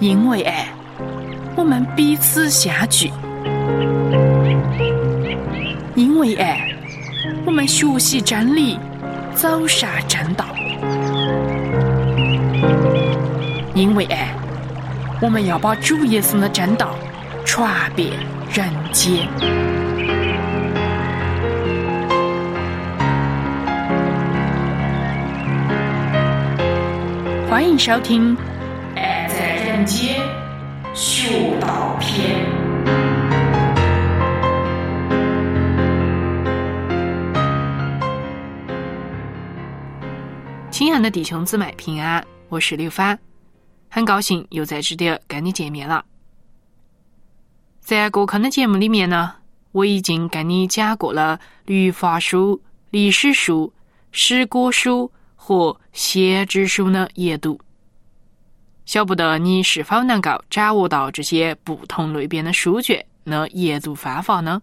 因为爱，我们彼此相聚；因为爱，我们学习真理，走上正道；因为爱，我们要把主耶稣的正道传遍人间。欢迎收听《爱在人间》学道篇。亲爱的弟兄姊妹平安，我是刘帆，很高兴又在这里跟你见面了。在过去的节目里面呢，我已经跟你讲过了律法书、历史书、诗歌书。和先知书的研读，晓不得你是否能够掌握到这些不同类别的书卷的研读方法呢？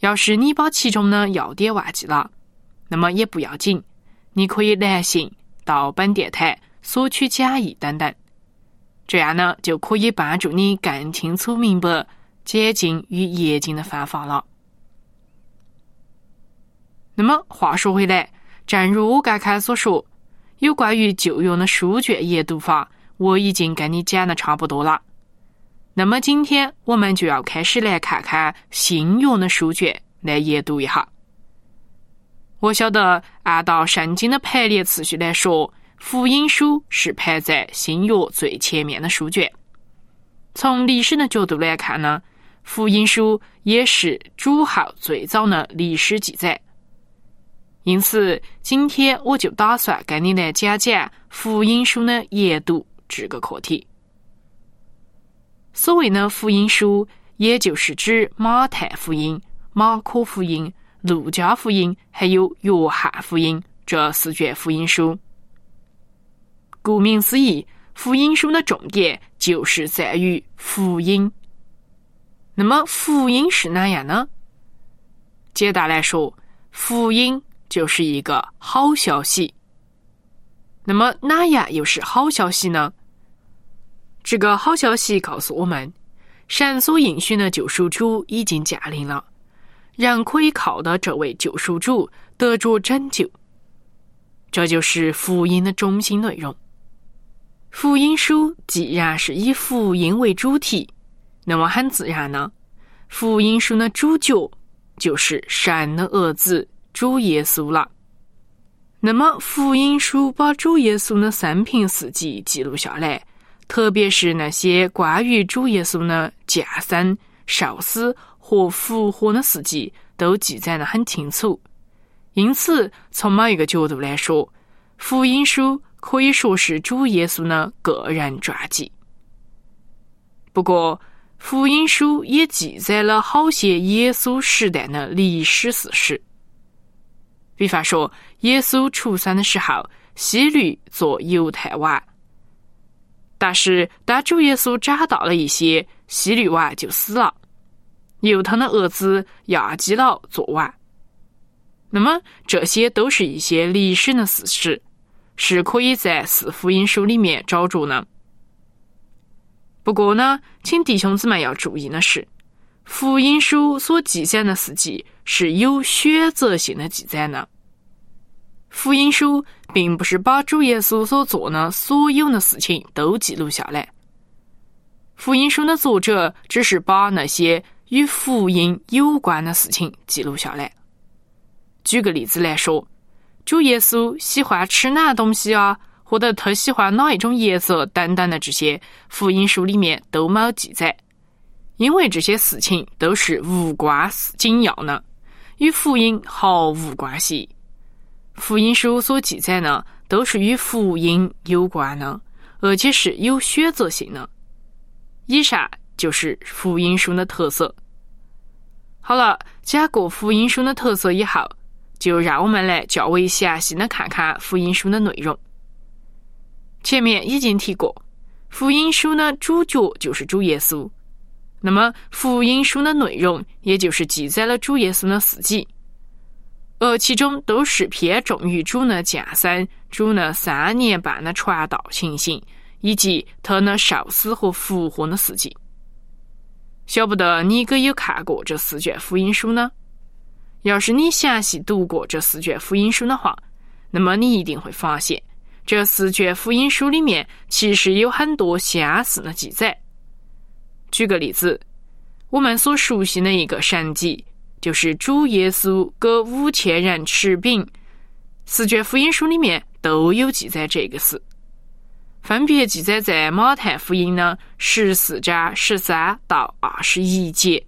要是你把其中的要点忘记了，那么也不要紧，你可以来信到本电台索取讲义等等，这样呢就可以帮助你更清楚明白解经与研经的方法了。那么话说回来。正如我刚才所说，有关于旧约的书卷研读法，我已经跟你讲的差不多了。那么今天我们就要开始来看看新约的书卷，来研读一下。我晓得，按照圣经的排列次序来说，福音书是排在新约最前面的书卷。从历史的角度来看呢，福音书也是主后最早的历史记载。因此，今天我就打算跟你来讲讲福音书的研读这个课题。所谓的福音书，也就是指马太福音、马可福音、路加福音还有约翰福音这四卷福音书。顾名思义，福音书的重点就是在于福音。那么，福音是哪样呢？简单来说，福音。就是一个好消息。那么哪样又是好消息呢？这个好消息告诉我们，神所应许的救赎主已经降临了，人可以靠到这位救赎主得着拯救。这就是福音的中心内容。福音书既然是以福音为主题，那么很自然呢，福音书的主角就是神的儿子。主耶稣了。那么福音书把主耶稣的生平事迹记录下来，特别是那些关于主耶稣的降生、受死和复活的事迹，都记载的很清楚。因此，从某一个角度来说，福音书可以说是主耶稣的个人传记。不过，福音书也记载了好些耶稣时代的历史事实。比方说，耶稣出生的时候，希律做犹太王。但是，当主耶稣长大了一些，希律王就死了，由他的儿子亚基老做王。那么，这些都是一些历史的事实，是可以在四福音书里面找着的。不过呢，请弟兄姊妹要注意的是，福音书所记载的事迹。是有选择性的记载呢。福音书并不是把主耶稣所做的所有的事情都记录下来。福音书的作者只是把那些与福音有关的事情记录下来。举个例子来说，主耶稣喜欢吃哪东西啊，或者他喜欢哪一种颜色等等的这些，福音书里面都没记载，因为这些事情都是无关紧要的。与福音毫无关系。福音书所记载的都是与福音有关的，而且是有选择性的。以上就是福音书的特色。好了，讲过福音书的特色以后，就让我们来较为详细的看看福音书的内容。前面已经提过，福音书的主角就是主耶稣。那么，福音书的内容也就是记载了主耶稣的事迹。而其中都是偏重于主呢降生、主呢三年半的传道情形，以及他呢受死和复活的事迹。晓不得你可有看过这四卷福音书呢？要是你详细读过这四卷福音书的话，那么你一定会发现，这四卷福音书里面其实有很多相似的记载。举个例子，我们所熟悉的一个神迹。就是主耶稣给五千人吃饼，四卷福音书里面都有记载这个事，分别记载在马太福音的十四章十三到二十一节，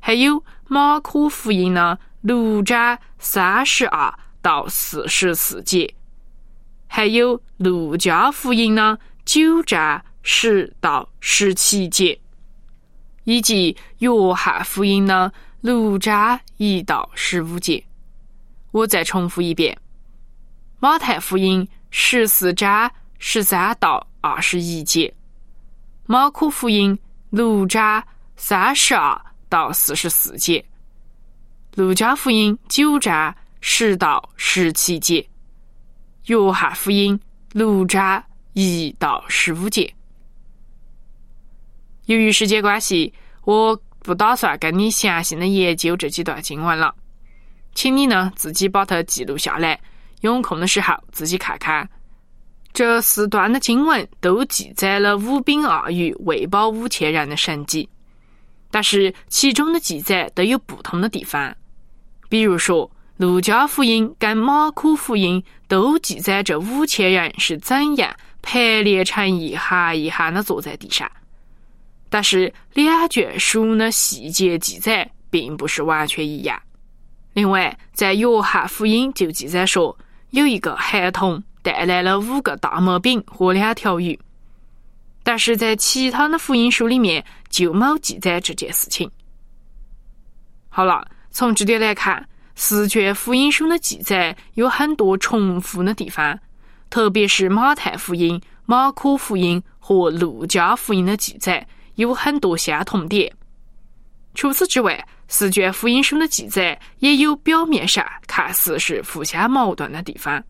还有马可福音的六章三十二到四十四节，还有路加福音的九章十到十七节，以及约翰福音的。六章一到十五节，我再重复一遍：马太福音十四章十三到二十一节，马可福音六章三十二到四十四节，路加福音九章十到十七节，约翰福音六章一到十五节。由于时间关系，我。不打算跟你详细的研究这几段经文了，请你呢自己把它记录下来，有空的时候自己看看。这四段的经文都记载了五饼二鱼喂饱五千人的神迹，但是其中的记载都有不同的地方。比如说，路加福音跟马可福音都记载这五千人是怎样排列成一行一行的坐在地上。但是两卷书的细节记载并不是完全一样。另外，在约翰福音就记载说，有一个孩童带来了五个大麦饼和两条鱼，但是在其他的福音书里面就没记载这件事情。好了，从这点来看，四卷福音书的记载有很多重复的地方，特别是马太福音、马可福音和路加福音的记载。有很多相同点。除此之外，四卷福音书的记载也有表面上看似是互相矛盾的地方。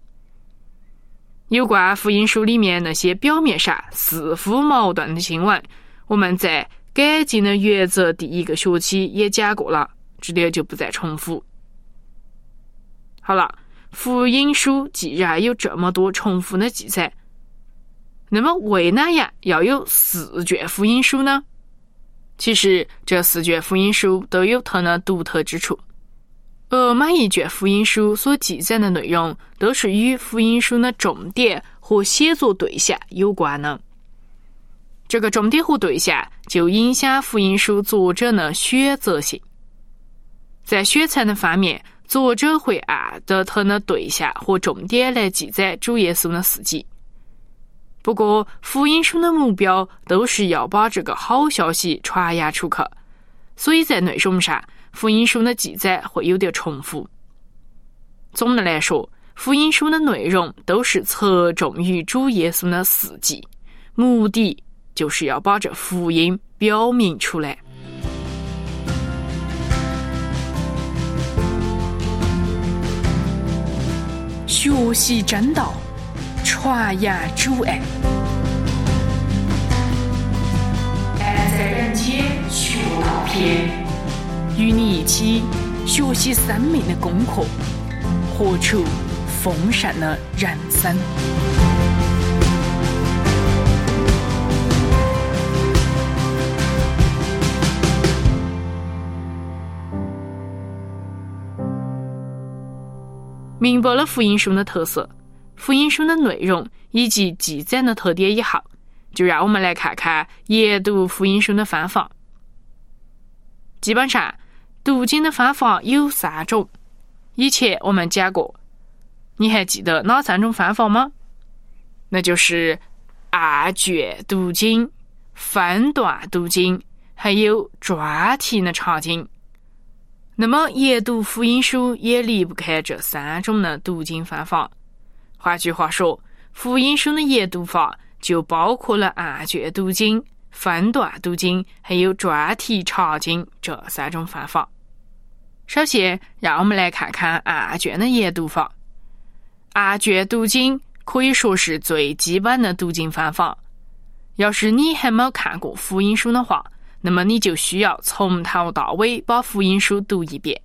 有关福音书里面那些表面上似乎矛盾的新闻，我们在改进的原则第一个学期也讲过了，这里就不再重复。好了，福音书既然有这么多重复的记载。那么，为哪样要有四卷福音书呢？其实，这四卷福音书都有它的独特之处，而每一卷福音书所记载的内容，都是与福音书的重点和写作对象有关的。这个重点和对象就影响福音书作者的选择性。在选材的方面，作者会按照他的对象和重点来记载主耶稣的事迹。不过，福音书的目标都是要把这个好消息传扬出去，所以在内容上，福音书的记载会有点重复。总的来说，福音书的内容都是侧重于主耶稣的事迹，目的就是要把这福音表明出来。学习真道。传扬主爱，爱在人间学道篇，与你一起学习生命的功课，活出丰盛的人生。明白了福音书的特色。福音书的内容以及记载的特点以后，就让我们来看看研读福音书的方法。基本上，读经的方法有三种。以前我们讲过，你还记得哪三种方法吗？那就是按卷读经、分段读经，还有专题的查经。那么，研读福音书也离不开这三种的读经方法。换句话说，福音书的研读法就包括了按卷读经、分段读经，还有专题查经这三种方法。首先，让我们来看看案卷的研读法。案卷读经可以说是最基本的读经方法。要是你还没看过福音书的话，那么你就需要从头到尾把福音书读一遍。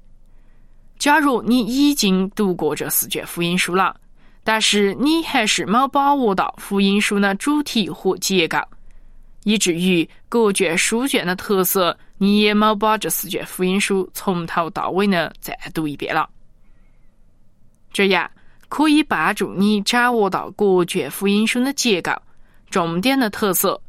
假如你已经读过这四卷福音书了，但是你还是没把握到福音书的主题和结构，以至于各卷书卷的特色，你也没把这四卷福音书从头到尾的再读一遍了。这样可以帮助你掌握到各卷福音书的结构、重点的特色。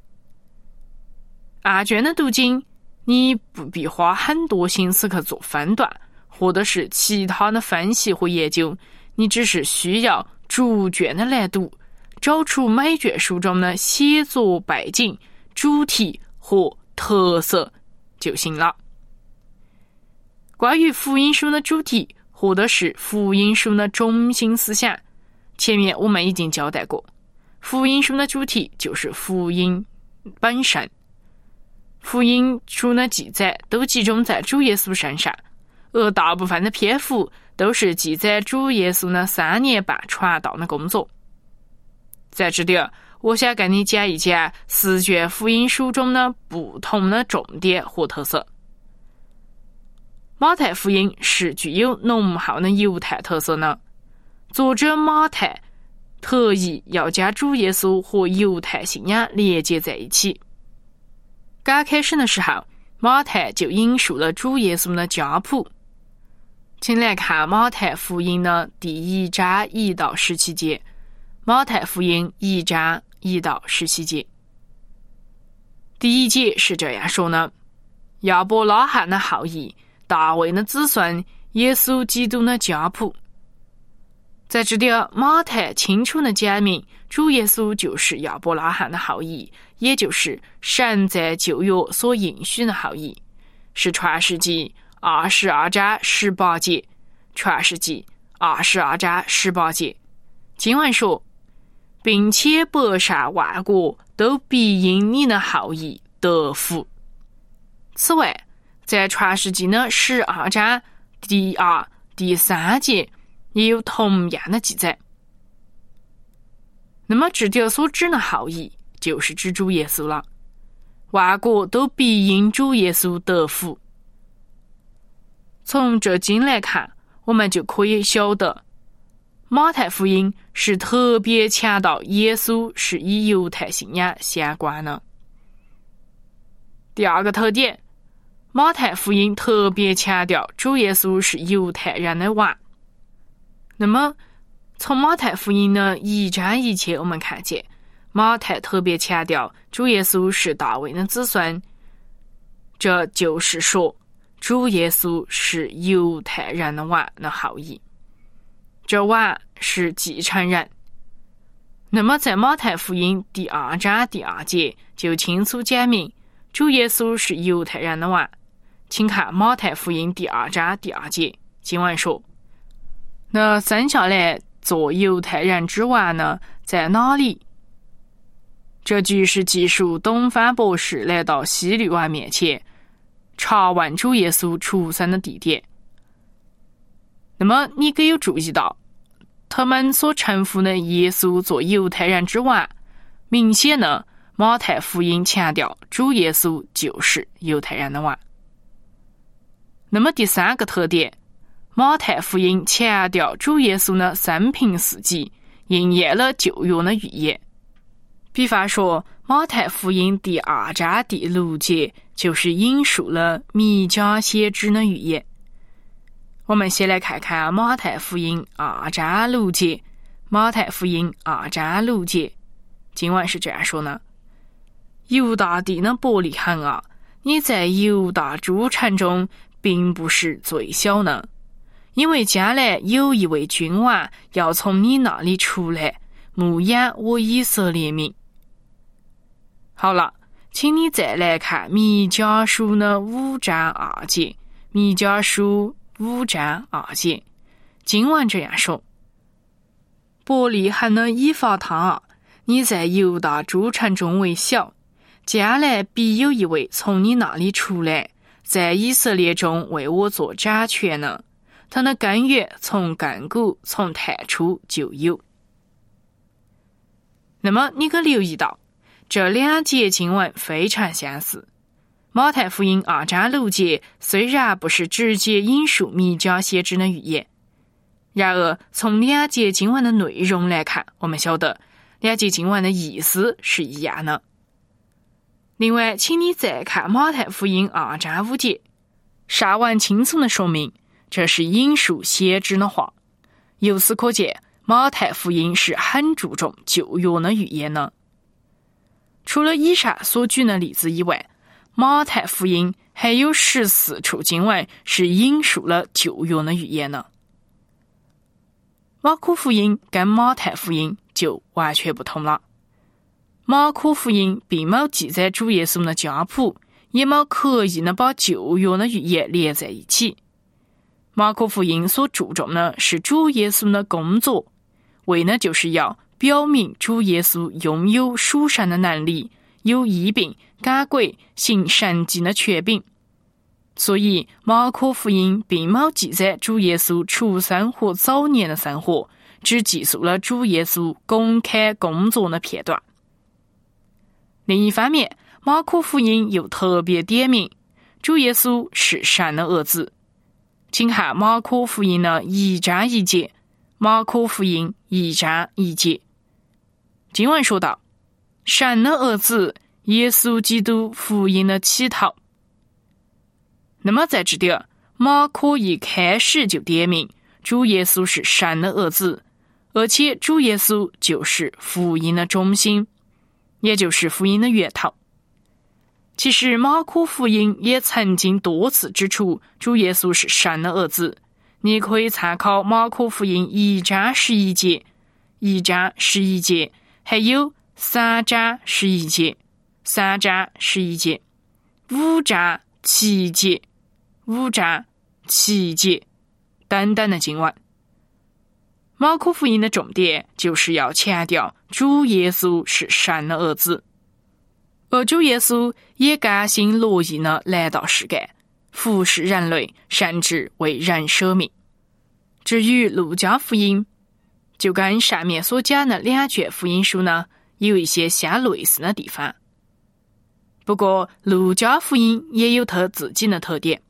案卷的读经，你不必花很多心思去做分段，或者是其他的分析和研究，你只是需要逐卷的来读，找出每卷书中的写作背景、主题和特色就行了。关于福音书的主题，或者是福音书的中心思想，前面我们已经交代过，福音书的主题就是福音本身。福音书的记载都集中在主耶稣身上，而大部分的篇幅都是记载主耶稣的三年半传道的工作。在这里，我想跟你讲一讲四卷福音书中的不同的重点和特色。马太福音是具有浓厚的犹太特色的，作者马太特意要将主耶稣和犹太信仰连接在一起。刚开始的时候，马太就引述了主耶稣的家谱，请来看马太福音的第一章一到十七节。马太福音一章一到十七节，第一节是这样说的：亚伯拉罕的后裔，大卫的子孙，耶稣基督的家谱。在这里，马太清楚的讲明，主耶稣就是亚伯拉罕的后裔。也就是神在旧约所应许的后裔，是创世纪二十二章十八节。创世纪二十二章十八节，经文说，并且百上万国都必因你的后裔得福。此外，在创世纪的十二章第二、第三节也有同样的记载。那么，这点所指的后裔。就是指主耶稣了，万国都必因主耶稣得福。从这经来看，我们就可以晓得，马太福音是特别强调耶稣是与犹太信仰相关的。第二个特点，马太福音特别强调主耶稣是犹太人的王。那么，从马太福音的一章一切，我们看见。马太特别强调，主耶稣是大卫的子孙，这就是说，主耶稣是犹太人的王的后裔，这王是继承人。那么，在马太福音第二章第二节就清楚讲明，主耶稣是犹太人的王。请看马太福音第二章第二节，经文说：“那生下来做犹太人之王呢，在哪里？”这句是记述东方博士来到希律王面前查问主耶稣出生的地点。那么，你可有注意到，他们所称呼的耶稣做犹太人之王，明显的马太福音强调主耶稣就是犹太人的王。那么，第三个特点，马太福音强调主耶稣的生平事迹，应验了旧约的预言。比方说，《马太福音》第二章第六节就是引述了弥迦先知的预言。我们先来看看《马太福音》二章六节，《马太福音》二章六节，经文是这样说的：“犹大地的伯利恒啊，你在犹大诸城中并不是最小的，因为将来有一位君王要从你那里出来，牧养我以色列民。”好了，请你再来看《弥迦书》的五章二节，《弥迦书》五章二节，经文这样说：“伯利恒的以法他，你在犹大诸城中为小，将来必有一位从你那里出来，在以色列中为我做掌权呢，他的根源从亘古从太初就有。那么你可留意到，这两节经文非常相似。马太福音二章六节虽然不是直接引述弥迦先知的预言，然而从两节经文的内容来看，我们晓得两节经文的意思是一样的。另外，请你再看马太福音二章五节，上文清楚的说明这是引述先知的话。由此可见，马太福音是很注重旧约的预言的。除了以上所举的例子以外，马太福音还有十四处经文是引述了旧约的预言呢。马可福音跟马太福音就完全不同了。马可福音并没记载主耶稣的家谱，也没刻意的把旧约的预言连在一起。马可福音所注重的是主耶稣的工作，为的就是要表明主耶稣拥有属神的能力，有医病。赶鬼行神迹的权柄，所以马可福音并没记载主耶稣出生和早年的生活，只记述了主耶稣公开工作的片段。另一方面，马可福音又特别点明主耶稣是神的儿子，请看马可福音的一章一节。马可福音一章一节，经文说道：“神的儿子。”耶稣基督福音的起头。那么在这点，马可一开始就点明主耶稣是神的儿子，而且主耶稣就是福音的中心，也就是福音的源头。其实马可福音也曾经多次指出主耶稣是神的儿子，你可以参考马可福音一章十一节、一章十一节，还有三章十一节。三章十一节，五章七节，五章七节等等的经文。马可福音的重点就是要强调主耶稣是神的儿子，而主耶稣也甘心乐意的来到世间，服侍人类，甚至为人舍命。至于路加福音，就跟上面所讲的两卷福音书呢，有一些相类似的地方。不过，路加福音也有他自己的特点。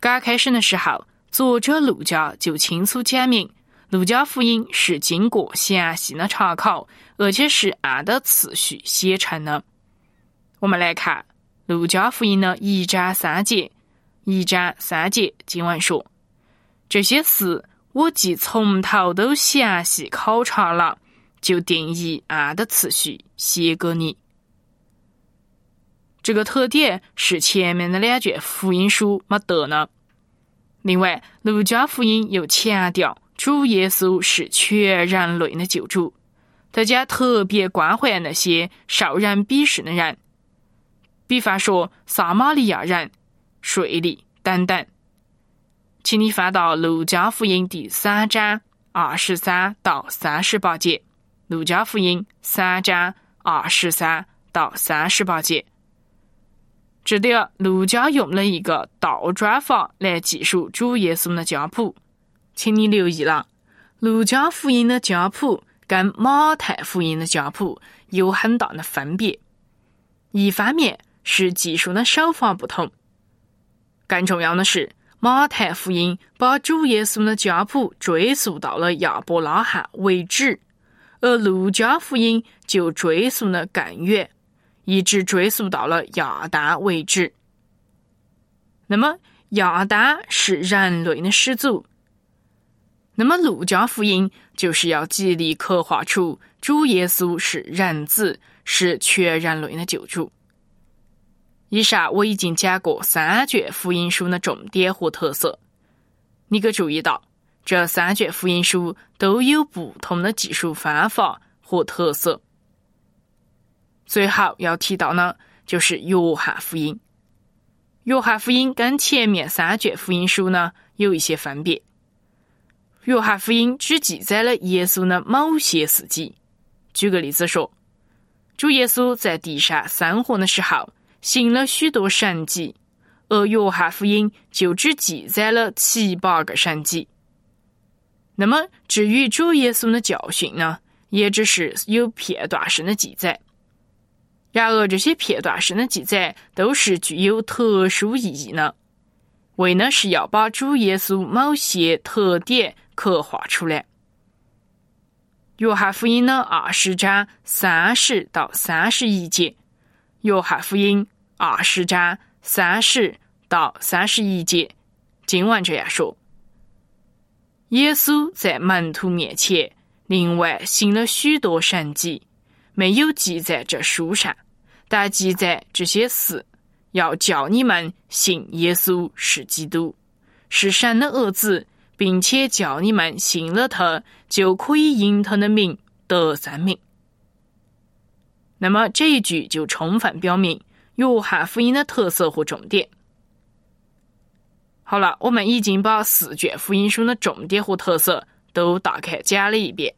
刚开始的时候，作者路加就清楚讲明，路加福音是经过详细的查考，而且是按的次序写成的。我们来看路加福音的一章三节，一章三节经文说：“这些事我既从头都详细考察了，就定义按的次序写给你。”这个特点是前面的两卷福音书没得呢。另外，路加福音又强调主耶稣是全人类的救主，他将特别关怀那些受人鄙视的人，比方说撒玛利亚人、税吏等等。请你翻到路加福音第三章二十三到三十八节。路加福音三章二十三到三十八节。这里，路加用了一个倒转法来记述主耶稣的家谱，请你留意了。路加福音的家谱跟马太福音的家谱有很大的分别，一方面是记述的手法不同，更重要的是，马太福音把主耶稣的家谱追溯到了亚伯拉罕为止，而路加福音就追溯的更远。一直追溯到了亚当为止。那么，亚当是人类的始祖。那么，路加福音就是要极力刻画出主耶稣是人子，是全人类的救主。以上我已经讲过三卷福音书的重点和特色。你可注意到，这三卷福音书都有不同的技术方法和特色。最后要提到呢，就是约翰福音。约翰福音跟前面三卷福音书呢有一些分别。约翰福音只记载了耶稣的某些事迹。举个例子说，主耶稣在地上生活的时候，行了许多神迹，而约翰福音就只记载了七八个神迹。那么，至于主耶稣的教训呢，也只是有片段式的记载。然而，这些片段式的记载都是具有特殊意义的，为的是要把主耶稣某些特点刻画出来。约翰福音的二十章三十到三十一节，约翰福音二十章三十到三十一节，经文这样说：耶稣在门徒面前另外行了许多神迹。没有记在这书上，但记在这些事，要叫你们信耶稣是基督，是神的儿子，并且叫你们信了他，就可以因他的名得生命。那么这一句就充分表明约翰福音的特色和重点。好了，我们已经把四卷福音书的重点和特色都大概讲了一遍。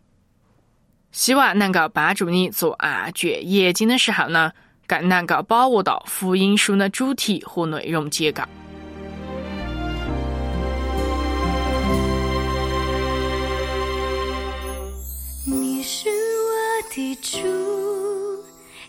希望能够帮助你做案卷研经的时候呢，更能够把握到福音书的主题和内容结构。你是我的主，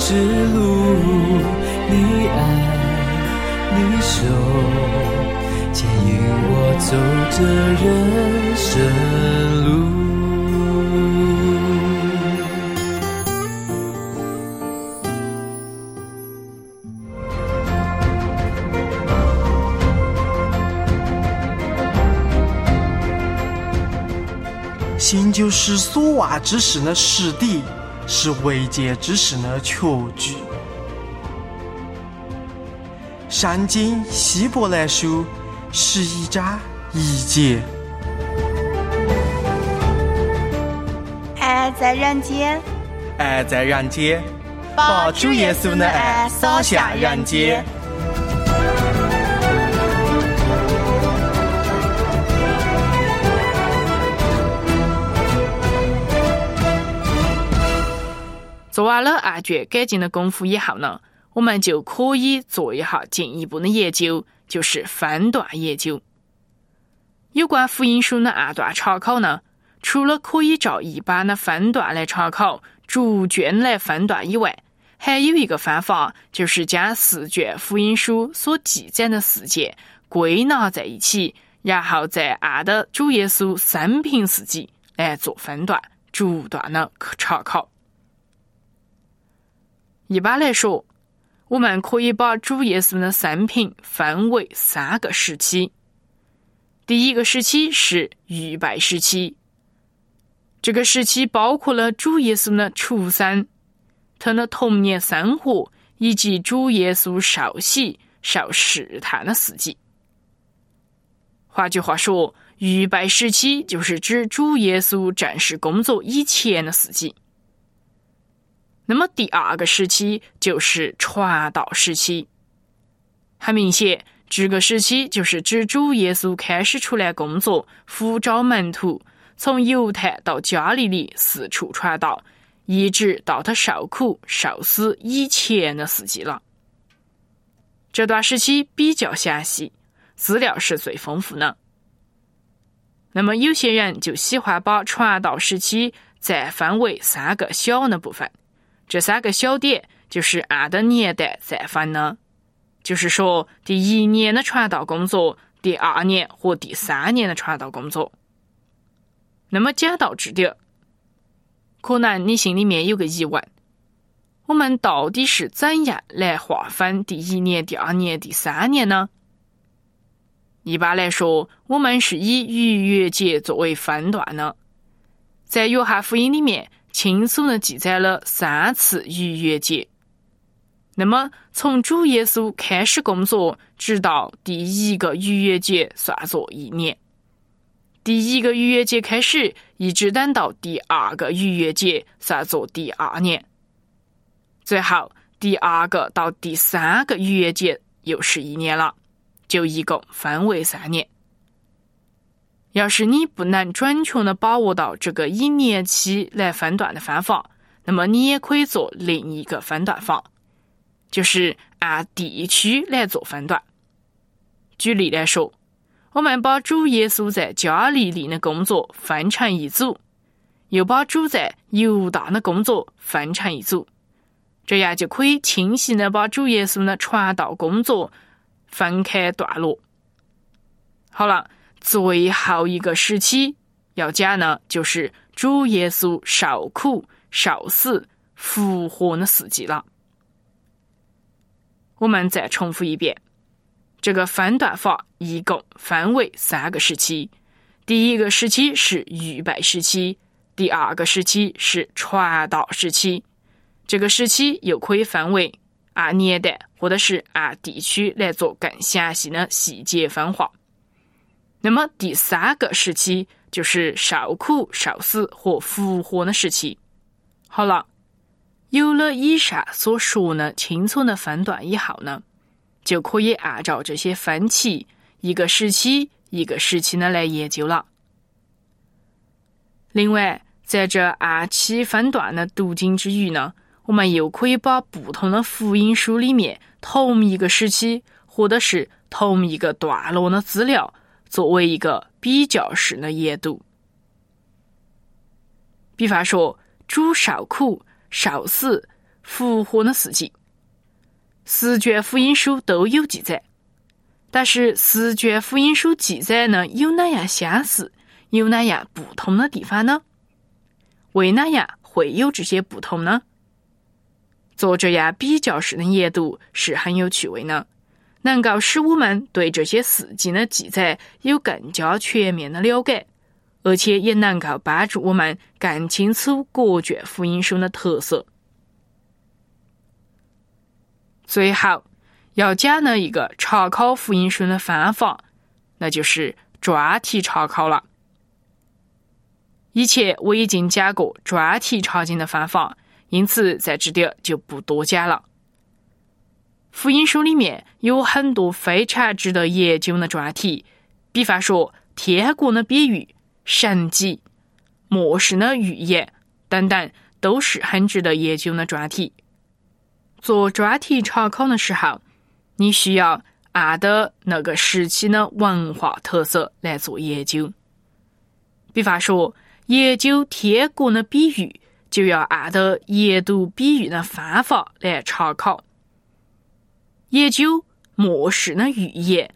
之路。你爱，你手，牵引我走这人生路。心就是所望之事的实地，是未见之事的结局。圣经希伯来书十一章一节。爱在人间，爱在人间，把主耶稣的爱洒向人间。做完了案卷改进的功夫以后呢，我们就可以做一下进一步的研究，就是分段研究。有关福音书的案段查考呢，除了可以照一般的分段来查考、逐卷来分段以外，还有一个方法，就是将四卷福音书所记载的事件归纳在一起，然后再按照主耶稣生平事迹来做分段，逐段的查考。一般来说，我们可以把主耶稣的生平分为三个时期。第一个时期是预备时期，这个时期包括了主耶稣的出生、他的童年生活以及主耶稣受洗、受试探的事迹。换句话说，预备时期就是指主耶稣正式工作以前的事迹。那么第二个时期就是传道时期。很明显，这个时期就是指主耶稣开始出来工作，呼召门徒，从犹太到加利利四处传道，一直到他受苦受死以前的事迹了。这段时期比较详细，资料是最丰富的。那么有些人就喜欢把传道时期再分为三个小的部分。这三个小点就是按的年代再分的，就是说，第一年的传道工作，第二年和第三年的传道工作。那么讲到这点，可能你心里面有个疑问：我们到底是怎样来划分第一年、第二年、第三年呢？一般来说，我们是以逾越节作为分段的。在约翰福音里面，清楚的记载了三次逾越节。那么，从主耶稣开始工作，直到第一个逾越节，算作一年。第一个逾越节开始，一直等到第二个逾越节，算作第二年。最后，第二个到第三个逾越节又是一年了。就一共分为三年。要是你不能准确的把握到这个以年期来分段的方法，那么你也可以做另一个分段法，就是按地区来做分段。举例来说，我们把主耶稣在加利利的工作分成一组，又把主在犹大的工作分成一组，这样就可以清晰的把主耶稣的传道工作。分开段落。好了，最后一个时期要讲呢，就是主耶稣受苦、受死、复活的四季了。我们再重复一遍，这个分段法一共分为三个时期。第一个时期是预备时期，第二个时期是传道时期。这个时期又可以分为。按年代或者是按地区来做更详细的细节分化。那么第三个时期就是受苦、受死和复活的时期。好了，有了以上所说的清楚的分段以后呢，就可以按照这些分期，一个时期一个时期的来研究了。另外，在这按期分段的读经之余呢。我们又可以把不同的福音书里面同一个时期或者是同一个段落的资料，作为一个比较式的研读。比方说，主受苦、受死、复活的事迹，十卷福音书都有记载。但是，十卷福音书记载呢，有哪样相似，有哪样不同的地方呢？为哪样会有这些不同呢？做这样比较式的研读是很有趣味呢，能够使我们对这些事迹的记载有更加全面的了解，而且也能够帮助我们更清楚各卷福音书的特色。最后要讲的一个查考福音书的方法，那就是专题查考了。以前我已经讲过专题查经的方法。因此，在这点就不多讲了。福音书里面有很多非常值得研究的专题，比方说天国的比喻、神迹、末世的预言等等，都是很值得研究的专题。做专题查考的时候，你需要按的那个时期的文化特色来做研究。比方说，研究天国的比喻。就要按照研读比喻的方法来查考，研究末世的预言，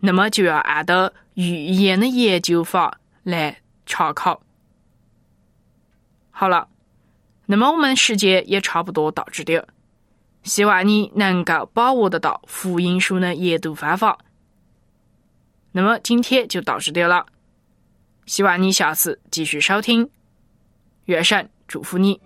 那么就要按照预言的研究法来查考。好了，那么我们时间也差不多到这点，希望你能够把握得到福音书的研读方法。那么今天就到这点了，希望你下次继续收听。愿神。祝福你。